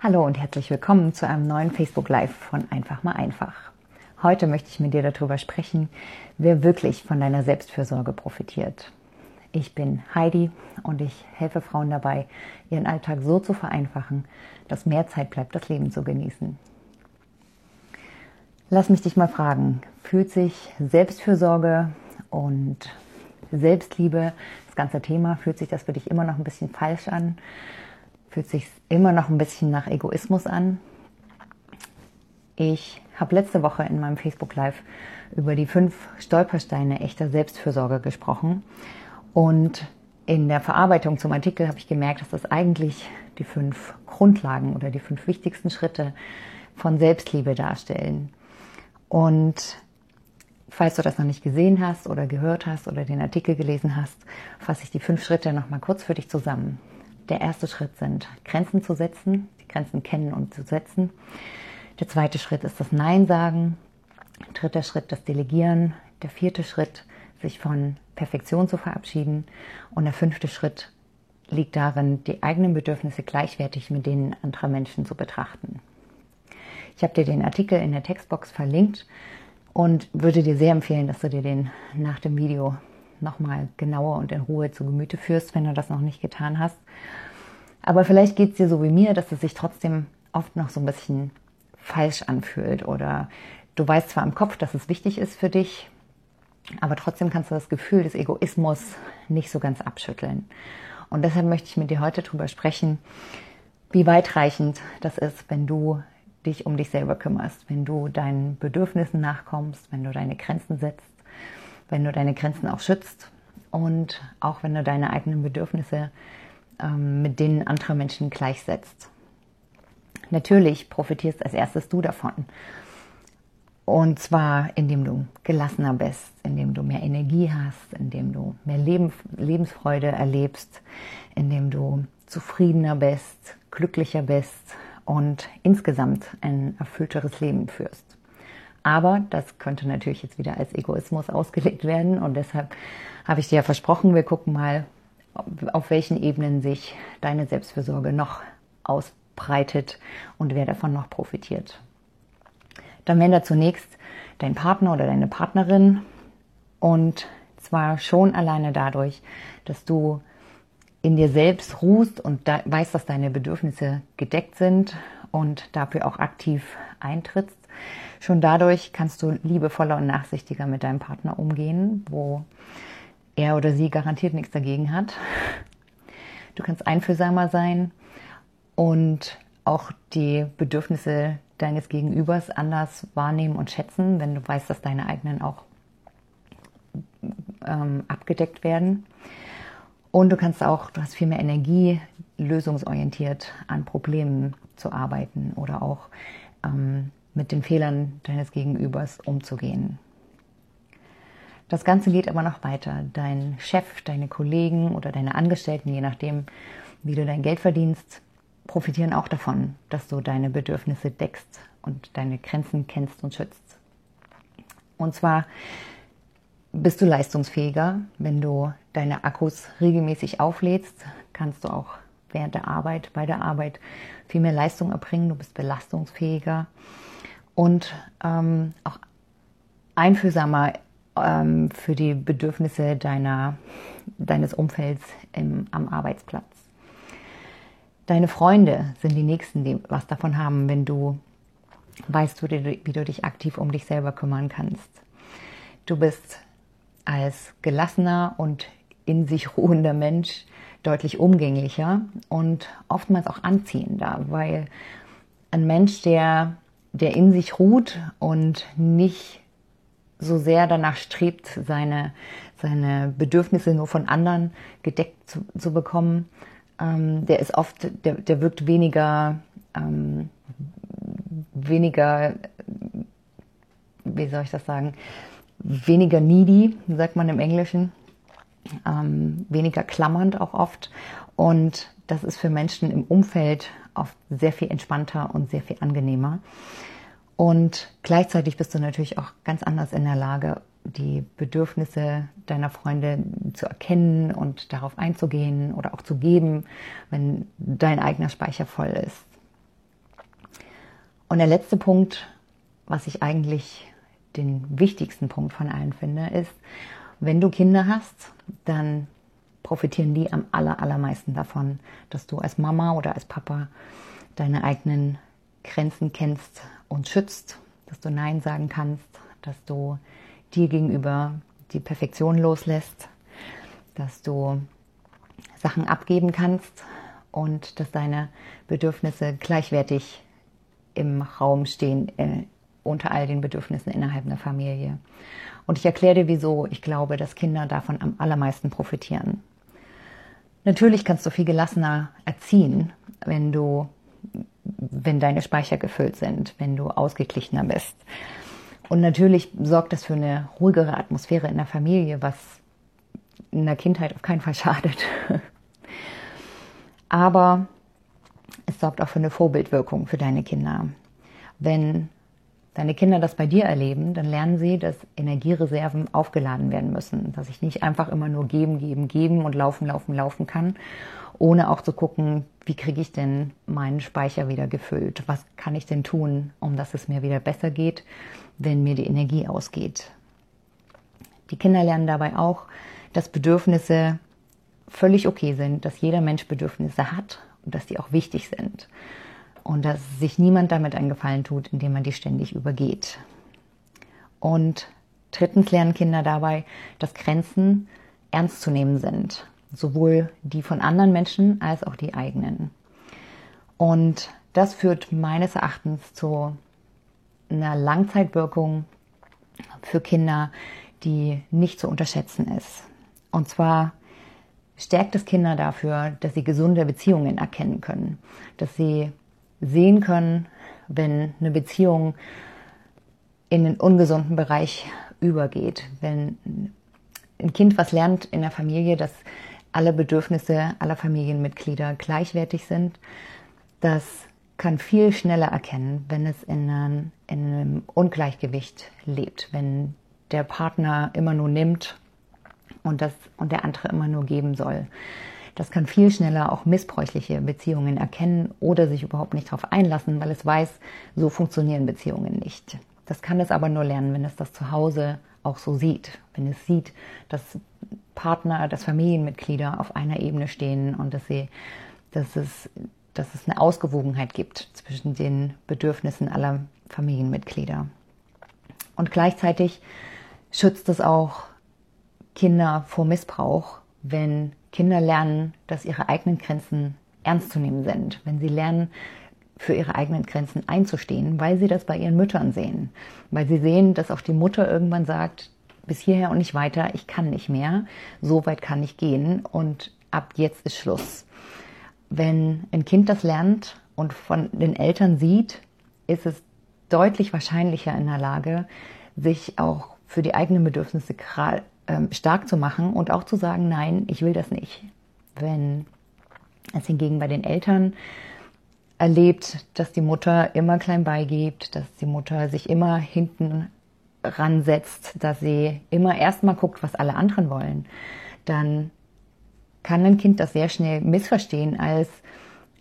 Hallo und herzlich willkommen zu einem neuen Facebook Live von Einfach mal einfach. Heute möchte ich mit dir darüber sprechen, wer wirklich von deiner Selbstfürsorge profitiert. Ich bin Heidi und ich helfe Frauen dabei, ihren Alltag so zu vereinfachen, dass mehr Zeit bleibt, das Leben zu genießen. Lass mich dich mal fragen, fühlt sich Selbstfürsorge und Selbstliebe, das ganze Thema, fühlt sich das für dich immer noch ein bisschen falsch an? Fühlt sich immer noch ein bisschen nach Egoismus an. Ich habe letzte Woche in meinem Facebook Live über die fünf Stolpersteine echter Selbstfürsorge gesprochen und in der Verarbeitung zum Artikel habe ich gemerkt, dass das eigentlich die fünf Grundlagen oder die fünf wichtigsten Schritte von Selbstliebe darstellen. Und falls du das noch nicht gesehen hast oder gehört hast oder den Artikel gelesen hast, fasse ich die fünf Schritte nochmal kurz für dich zusammen der erste Schritt sind, Grenzen zu setzen, die Grenzen kennen und zu setzen. Der zweite Schritt ist das Nein sagen. Dritter Schritt das Delegieren. Der vierte Schritt, sich von Perfektion zu verabschieden. Und der fünfte Schritt liegt darin, die eigenen Bedürfnisse gleichwertig mit denen anderer Menschen zu betrachten. Ich habe dir den Artikel in der Textbox verlinkt und würde dir sehr empfehlen, dass du dir den nach dem Video nochmal genauer und in Ruhe zu Gemüte führst, wenn du das noch nicht getan hast. Aber vielleicht geht es dir so wie mir, dass es sich trotzdem oft noch so ein bisschen falsch anfühlt oder du weißt zwar im Kopf, dass es wichtig ist für dich, aber trotzdem kannst du das Gefühl des Egoismus nicht so ganz abschütteln. Und deshalb möchte ich mit dir heute darüber sprechen, wie weitreichend das ist, wenn du dich um dich selber kümmerst, wenn du deinen Bedürfnissen nachkommst, wenn du deine Grenzen setzt wenn du deine Grenzen auch schützt und auch wenn du deine eigenen Bedürfnisse ähm, mit denen anderer Menschen gleichsetzt. Natürlich profitierst als erstes du davon. Und zwar, indem du gelassener bist, indem du mehr Energie hast, indem du mehr Leben, Lebensfreude erlebst, indem du zufriedener bist, glücklicher bist und insgesamt ein erfüllteres Leben führst. Aber das könnte natürlich jetzt wieder als Egoismus ausgelegt werden und deshalb habe ich dir ja versprochen, wir gucken mal, auf welchen Ebenen sich deine Selbstfürsorge noch ausbreitet und wer davon noch profitiert. Dann wäre da zunächst dein Partner oder deine Partnerin und zwar schon alleine dadurch, dass du in dir selbst ruhst und da weißt, dass deine Bedürfnisse gedeckt sind und dafür auch aktiv eintrittst. Schon dadurch kannst du liebevoller und nachsichtiger mit deinem Partner umgehen, wo er oder sie garantiert nichts dagegen hat. Du kannst einfühlsamer sein und auch die Bedürfnisse deines Gegenübers anders wahrnehmen und schätzen, wenn du weißt, dass deine eigenen auch ähm, abgedeckt werden. Und du kannst auch, du hast viel mehr Energie, lösungsorientiert an Problemen zu arbeiten oder auch ähm, mit den Fehlern deines Gegenübers umzugehen. Das Ganze geht aber noch weiter. Dein Chef, deine Kollegen oder deine Angestellten, je nachdem, wie du dein Geld verdienst, profitieren auch davon, dass du deine Bedürfnisse deckst und deine Grenzen kennst und schützt. Und zwar bist du leistungsfähiger, wenn du deine Akkus regelmäßig auflädst, kannst du auch während der Arbeit, bei der Arbeit viel mehr Leistung erbringen, du bist belastungsfähiger und ähm, auch einfühlsamer ähm, für die Bedürfnisse deiner, deines Umfelds im, am Arbeitsplatz. Deine Freunde sind die Nächsten, die was davon haben, wenn du weißt, wie du dich aktiv um dich selber kümmern kannst. Du bist als gelassener und in sich ruhender Mensch deutlich umgänglicher und oftmals auch anziehender, weil ein Mensch, der, der in sich ruht und nicht so sehr danach strebt, seine, seine Bedürfnisse nur von anderen gedeckt zu, zu bekommen, ähm, der ist oft, der, der wirkt weniger, ähm, weniger, wie soll ich das sagen, weniger needy, sagt man im Englischen, ähm, weniger klammernd auch oft. Und das ist für Menschen im Umfeld oft sehr viel entspannter und sehr viel angenehmer. Und gleichzeitig bist du natürlich auch ganz anders in der Lage, die Bedürfnisse deiner Freunde zu erkennen und darauf einzugehen oder auch zu geben, wenn dein eigener Speicher voll ist. Und der letzte Punkt, was ich eigentlich den wichtigsten Punkt von allen finde, ist, wenn du Kinder hast, dann profitieren die am aller, allermeisten davon, dass du als Mama oder als Papa deine eigenen Grenzen kennst und schützt, dass du Nein sagen kannst, dass du dir gegenüber die Perfektion loslässt, dass du Sachen abgeben kannst und dass deine Bedürfnisse gleichwertig im Raum stehen äh, unter all den Bedürfnissen innerhalb einer Familie. Und ich erkläre dir, wieso ich glaube, dass Kinder davon am allermeisten profitieren. Natürlich kannst du viel gelassener erziehen, wenn du, wenn deine Speicher gefüllt sind, wenn du ausgeglichener bist. Und natürlich sorgt das für eine ruhigere Atmosphäre in der Familie, was in der Kindheit auf keinen Fall schadet. Aber es sorgt auch für eine Vorbildwirkung für deine Kinder. Wenn deine Kinder das bei dir erleben, dann lernen sie, dass Energiereserven aufgeladen werden müssen, dass ich nicht einfach immer nur geben, geben, geben und laufen, laufen, laufen kann, ohne auch zu gucken, wie kriege ich denn meinen Speicher wieder gefüllt? Was kann ich denn tun, um dass es mir wieder besser geht, wenn mir die Energie ausgeht? Die Kinder lernen dabei auch, dass Bedürfnisse völlig okay sind, dass jeder Mensch Bedürfnisse hat und dass die auch wichtig sind. Und dass sich niemand damit einen Gefallen tut, indem man die ständig übergeht. Und drittens lernen Kinder dabei, dass Grenzen ernst zu nehmen sind. Sowohl die von anderen Menschen als auch die eigenen. Und das führt meines Erachtens zu einer Langzeitwirkung für Kinder, die nicht zu unterschätzen ist. Und zwar stärkt es Kinder dafür, dass sie gesunde Beziehungen erkennen können, dass sie sehen können, wenn eine Beziehung in den ungesunden Bereich übergeht, wenn ein Kind was lernt in der Familie, dass alle Bedürfnisse aller Familienmitglieder gleichwertig sind, das kann viel schneller erkennen, wenn es in einem, in einem Ungleichgewicht lebt, wenn der Partner immer nur nimmt und, das, und der andere immer nur geben soll. Das kann viel schneller auch missbräuchliche Beziehungen erkennen oder sich überhaupt nicht darauf einlassen, weil es weiß, so funktionieren Beziehungen nicht. Das kann es aber nur lernen, wenn es das zu Hause auch so sieht, wenn es sieht, dass Partner, dass Familienmitglieder auf einer Ebene stehen und dass sie, dass es, dass es eine Ausgewogenheit gibt zwischen den Bedürfnissen aller Familienmitglieder. Und gleichzeitig schützt es auch Kinder vor Missbrauch, wenn Kinder lernen, dass ihre eigenen Grenzen ernst zu nehmen sind, wenn sie lernen, für ihre eigenen Grenzen einzustehen, weil sie das bei ihren Müttern sehen, weil sie sehen, dass auch die Mutter irgendwann sagt, bis hierher und nicht weiter, ich kann nicht mehr, so weit kann ich gehen und ab jetzt ist Schluss. Wenn ein Kind das lernt und von den Eltern sieht, ist es deutlich wahrscheinlicher in der Lage, sich auch für die eigenen Bedürfnisse ähm, stark zu machen und auch zu sagen, nein, ich will das nicht. Wenn es hingegen bei den Eltern erlebt, dass die Mutter immer klein beigibt, dass die Mutter sich immer hinten ransetzt, dass sie immer erstmal guckt, was alle anderen wollen, dann kann ein Kind das sehr schnell missverstehen als,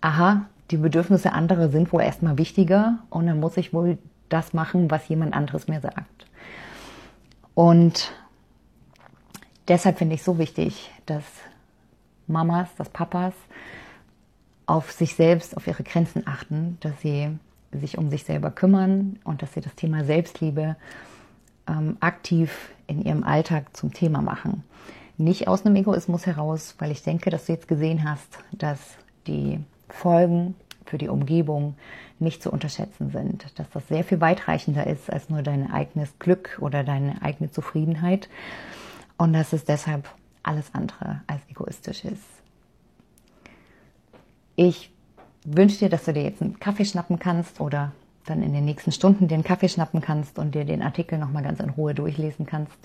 aha, die Bedürfnisse anderer sind wohl erstmal wichtiger und dann muss ich wohl das machen, was jemand anderes mir sagt. Und deshalb finde ich so wichtig, dass Mamas, dass Papas auf sich selbst, auf ihre Grenzen achten, dass sie sich um sich selber kümmern und dass sie das Thema Selbstliebe ähm, aktiv in ihrem Alltag zum Thema machen. Nicht aus einem Egoismus heraus, weil ich denke, dass du jetzt gesehen hast, dass die Folgen für die Umgebung nicht zu unterschätzen sind, dass das sehr viel weitreichender ist als nur dein eigenes Glück oder deine eigene Zufriedenheit und dass es deshalb alles andere als egoistisch ist. Ich wünsche dir, dass du dir jetzt einen Kaffee schnappen kannst oder dann in den nächsten Stunden den Kaffee schnappen kannst und dir den Artikel nochmal ganz in Ruhe durchlesen kannst.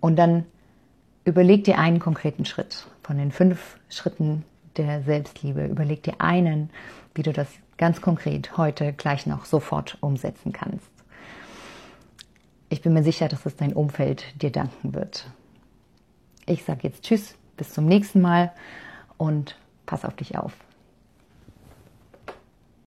Und dann überleg dir einen konkreten Schritt von den fünf Schritten der Selbstliebe. Überleg dir einen, wie du das ganz konkret heute gleich noch sofort umsetzen kannst. Ich bin mir sicher, dass es dein Umfeld dir danken wird. Ich sage jetzt Tschüss, bis zum nächsten Mal und pass auf dich auf.